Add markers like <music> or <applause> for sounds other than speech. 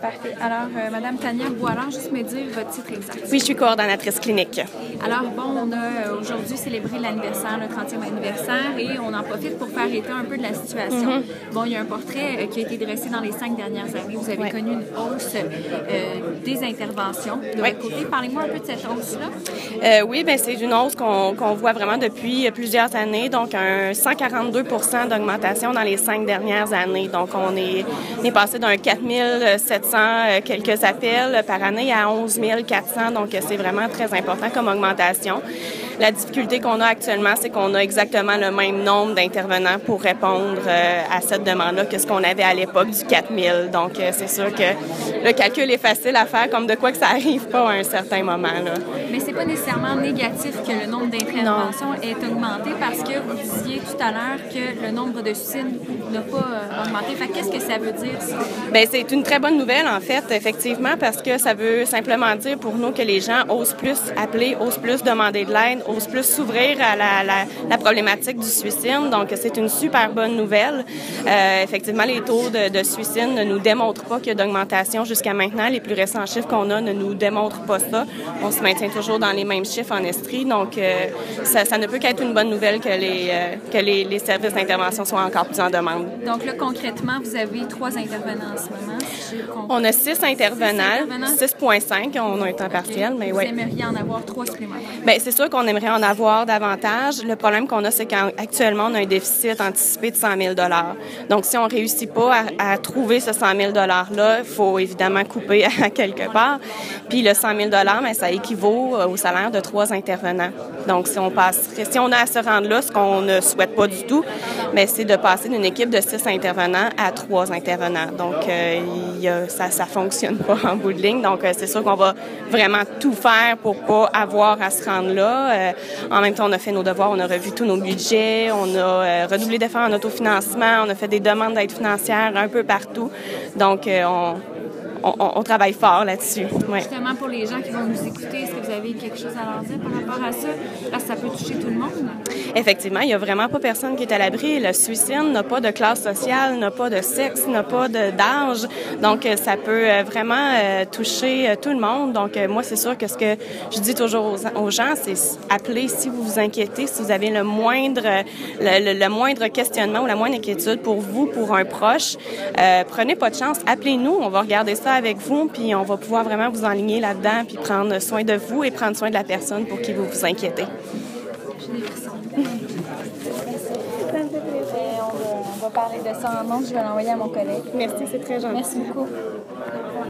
Parfait. Alors, euh, Madame Tania Boilan, juste me dire votre titre exact. Oui, je suis coordonnatrice clinique. Alors, bon, on a euh, aujourd'hui célébré l'anniversaire, le 30e anniversaire, et on en profite pour faire état un peu de la situation. Mhm. Bon, il y a un portrait euh, qui a été dressé dans les cinq dernières années. Vous avez Ouais. connu une hausse euh, des interventions de Ouais. votre côté. Parlez-moi un peu de cette hausse-là. Euh, oui, ben c'est une hausse qu'on voit vraiment depuis plusieurs années, donc un 142% d'augmentation dans les cinq dernières années. Donc, on est, on est passé d'un 4700 euh, quelques appels par année à 11 400, donc c'est vraiment très important comme augmentation augmentation. La difficulté qu'on a actuellement, c'est qu'on a exactement le même nombre d'intervenants pour répondre euh, à cette demande-là que ce qu'on avait à l'époque du 4000. Donc, euh, c'est sûr que le calcul est facile à faire, comme de quoi que ça <laughs> arrive pas à un certain moment. Là. Mais c'est pas nécessairement négatif que le nombre d'interventions ait augmenté parce que vous disiez tout à l'heure que le nombre de suicides n'a pas euh, augmenté. Fait que qu'est-ce que ça veut dire, ça? Ben c'est une très bonne nouvelle en fait, effectivement, parce que ça veut simplement dire pour nous que les gens osent plus appeler, osent plus demander de l'aide, osent plus s'ouvrir à la, la, la problématique du suicide. Donc c'est une super bonne nouvelle. Euh, effectivement, les taux de, de suicide ne nous démontrent pas qu'il y a d'augmentation jusqu'à maintenant. Les plus récents chiffres qu'on a ne nous démontrent pas ça. On se maintient toujours dans les mêmes chiffres en Estrie, donc euh, ça, ça ne peut qu'être une bonne nouvelle que les euh, que les, les services d'intervention soient encore plus en demande. Donc là, concrètement, vous avez trois intervenants en ce moment. On a six intervenants, intervenants? 6,5. On a un temps partiel, mais Vous oui. aimeriez en avoir trois supplémentaires. Bien, c'est sûr qu'on aimerait en avoir davantage. Le problème qu'on a, c'est qu'actuellement, on a un déficit anticipé de 100 000 Donc, si on réussit pas à, trouver ce 100 000 $-là, il faut évidemment couper <laughs> à quelque part. Puis le 100 000 bien, ça équivaut euh, au salaire de trois intervenants. Donc, si on passe, si on a à se rendre là, ce qu'on ne souhaite pas du tout, mais c'est de passer d'une équipe de six intervenants à trois intervenants. Donc, euh, ça, ça fonctionne pas en bout de ligne. Donc, euh, c'est sûr qu'on va vraiment tout faire pour pas avoir à se rendre là. En même temps, on a fait nos devoirs, on a revu tous nos budgets, on a euh, redoublé d'efforts en autofinancement, on a fait des demandes d'aide financière un peu partout. Donc, euh, on, on, on travaille fort là-dessus. Ouais. Justement, pour les gens qui vont nous écouter, est-ce que vous avez quelque chose à leur dire par rapport à ça? Parce que ça peut toucher tout le monde. Effectivement, il n'y a vraiment pas personne qui est à l'abri. Le suicide n'a pas de classe sociale, n'a pas de sexe, n'a pas d'âge. Donc, euh, ça peut euh, vraiment euh, toucher tout le monde. Donc, euh, moi, c'est sûr que ce que je dis toujours aux, aux gens, c'est appelez si vous vous inquiétez, si vous avez le moindre, le, le- le moindre questionnement ou la moindre inquiétude pour vous, pour un proche. Euh, prenez pas de chance, appelez-nous. On va regarder ça avec vous, puis on va pouvoir vraiment vous enligner là-dedans, puis prendre soin de vous et prendre soin de la personne pour qui vous vous inquiétez. On va parler de ça en nom. Je vais l'envoyer à mon collègue. Merci, c'est très gentil. Merci beaucoup.